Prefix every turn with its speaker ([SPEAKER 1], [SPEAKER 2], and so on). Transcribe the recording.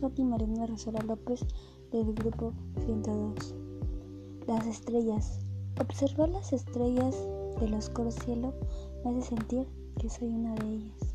[SPEAKER 1] Pati Marina Rosario López del grupo 102. Las estrellas. Observar las estrellas del oscuro cielo me hace sentir que soy una de ellas.